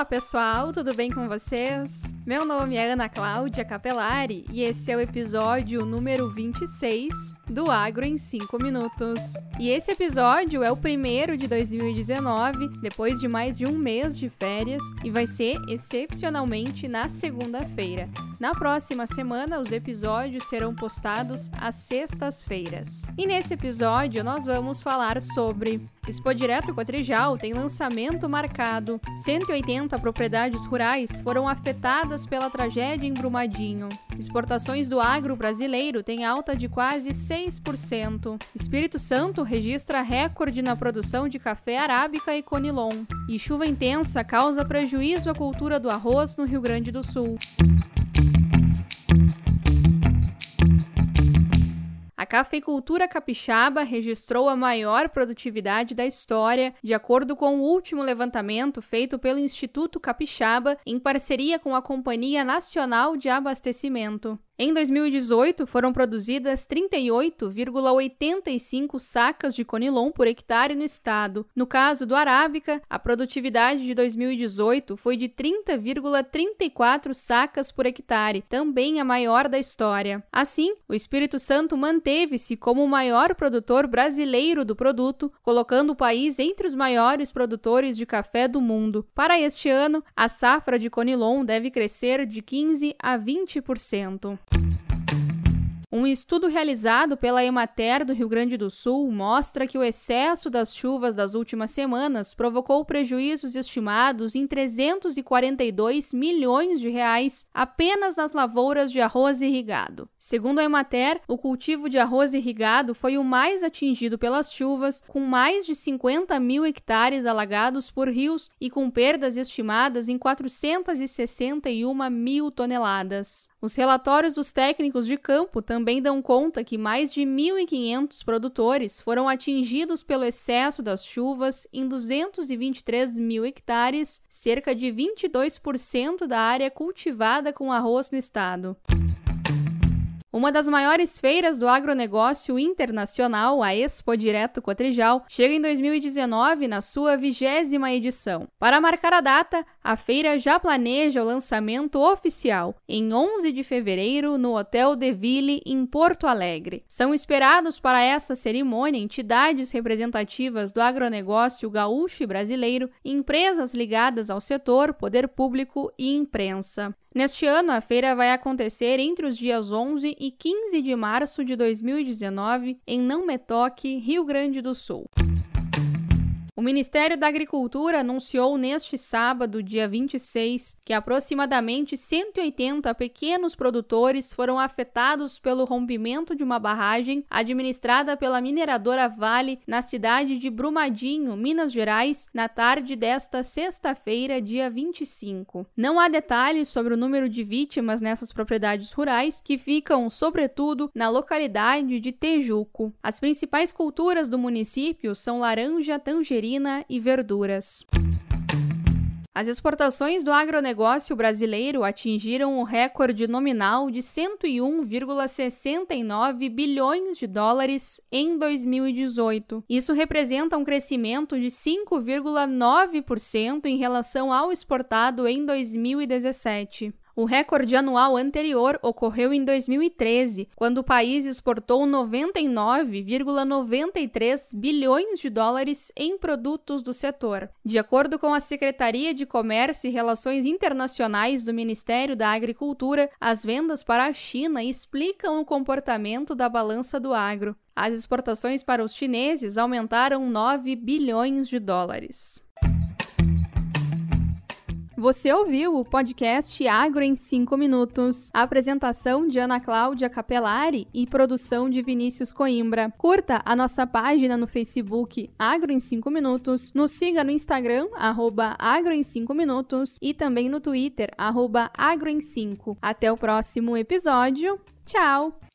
Olá pessoal, tudo bem com vocês? Meu nome é Ana Cláudia Capelari e esse é o episódio número 26 do Agro em 5 Minutos. E esse episódio é o primeiro de 2019, depois de mais de um mês de férias, e vai ser excepcionalmente na segunda-feira. Na próxima semana, os episódios serão postados às sextas-feiras. E nesse episódio, nós vamos falar sobre Expo Direto Cotrijal tem lançamento marcado. 180 propriedades rurais foram afetadas pela tragédia em Brumadinho. Exportações do agro brasileiro têm alta de quase 6%. Espírito Santo registra recorde na produção de café arábica e conilon. E chuva intensa causa prejuízo à cultura do arroz no Rio Grande do Sul. Cafeicultura capixaba registrou a maior produtividade da história, de acordo com o último levantamento feito pelo Instituto Capixaba em parceria com a Companhia Nacional de Abastecimento. Em 2018, foram produzidas 38,85 sacas de conilon por hectare no estado. No caso do arábica, a produtividade de 2018 foi de 30,34 sacas por hectare, também a maior da história. Assim, o Espírito Santo manteve-se como o maior produtor brasileiro do produto, colocando o país entre os maiores produtores de café do mundo. Para este ano, a safra de conilon deve crescer de 15 a 20%. Um estudo realizado pela Emater do Rio Grande do Sul mostra que o excesso das chuvas das últimas semanas provocou prejuízos estimados em 342 milhões de reais apenas nas lavouras de arroz irrigado. Segundo a Emater, o cultivo de arroz irrigado foi o mais atingido pelas chuvas, com mais de 50 mil hectares alagados por rios e com perdas estimadas em 461 mil toneladas. Os relatórios dos técnicos de campo também dão conta que mais de 1.500 produtores foram atingidos pelo excesso das chuvas em 223 mil hectares, cerca de 22% da área cultivada com arroz no estado. Uma das maiores feiras do agronegócio internacional, a Expo Direto Cotrijal, chega em 2019 na sua vigésima edição. Para marcar a data, a feira já planeja o lançamento oficial em 11 de fevereiro no Hotel De Ville, em Porto Alegre. São esperados para essa cerimônia entidades representativas do agronegócio gaúcho e brasileiro, empresas ligadas ao setor, poder público e imprensa. Neste ano, a feira vai acontecer entre os dias 11 e 15 de março de 2019 em Não Metoque, Rio Grande do Sul. O Ministério da Agricultura anunciou neste sábado, dia 26, que aproximadamente 180 pequenos produtores foram afetados pelo rompimento de uma barragem administrada pela mineradora Vale na cidade de Brumadinho, Minas Gerais, na tarde desta sexta-feira, dia 25. Não há detalhes sobre o número de vítimas nessas propriedades rurais, que ficam, sobretudo, na localidade de Tejuco. As principais culturas do município são laranja, tangerina, e verduras. As exportações do agronegócio brasileiro atingiram o recorde nominal de 101,69 bilhões de dólares em 2018. Isso representa um crescimento de 5,9% em relação ao exportado em 2017. O recorde anual anterior ocorreu em 2013, quando o país exportou 99,93 bilhões de dólares em produtos do setor. De acordo com a Secretaria de Comércio e Relações Internacionais do Ministério da Agricultura, as vendas para a China explicam o comportamento da balança do agro. As exportações para os chineses aumentaram 9 bilhões de dólares. Você ouviu o podcast Agro em 5 Minutos. Apresentação de Ana Cláudia Capelari e produção de Vinícius Coimbra. Curta a nossa página no Facebook Agro em 5 Minutos. Nos siga no Instagram, arroba Agro em 5 Minutos. E também no Twitter, arroba Agro em 5. Até o próximo episódio. Tchau!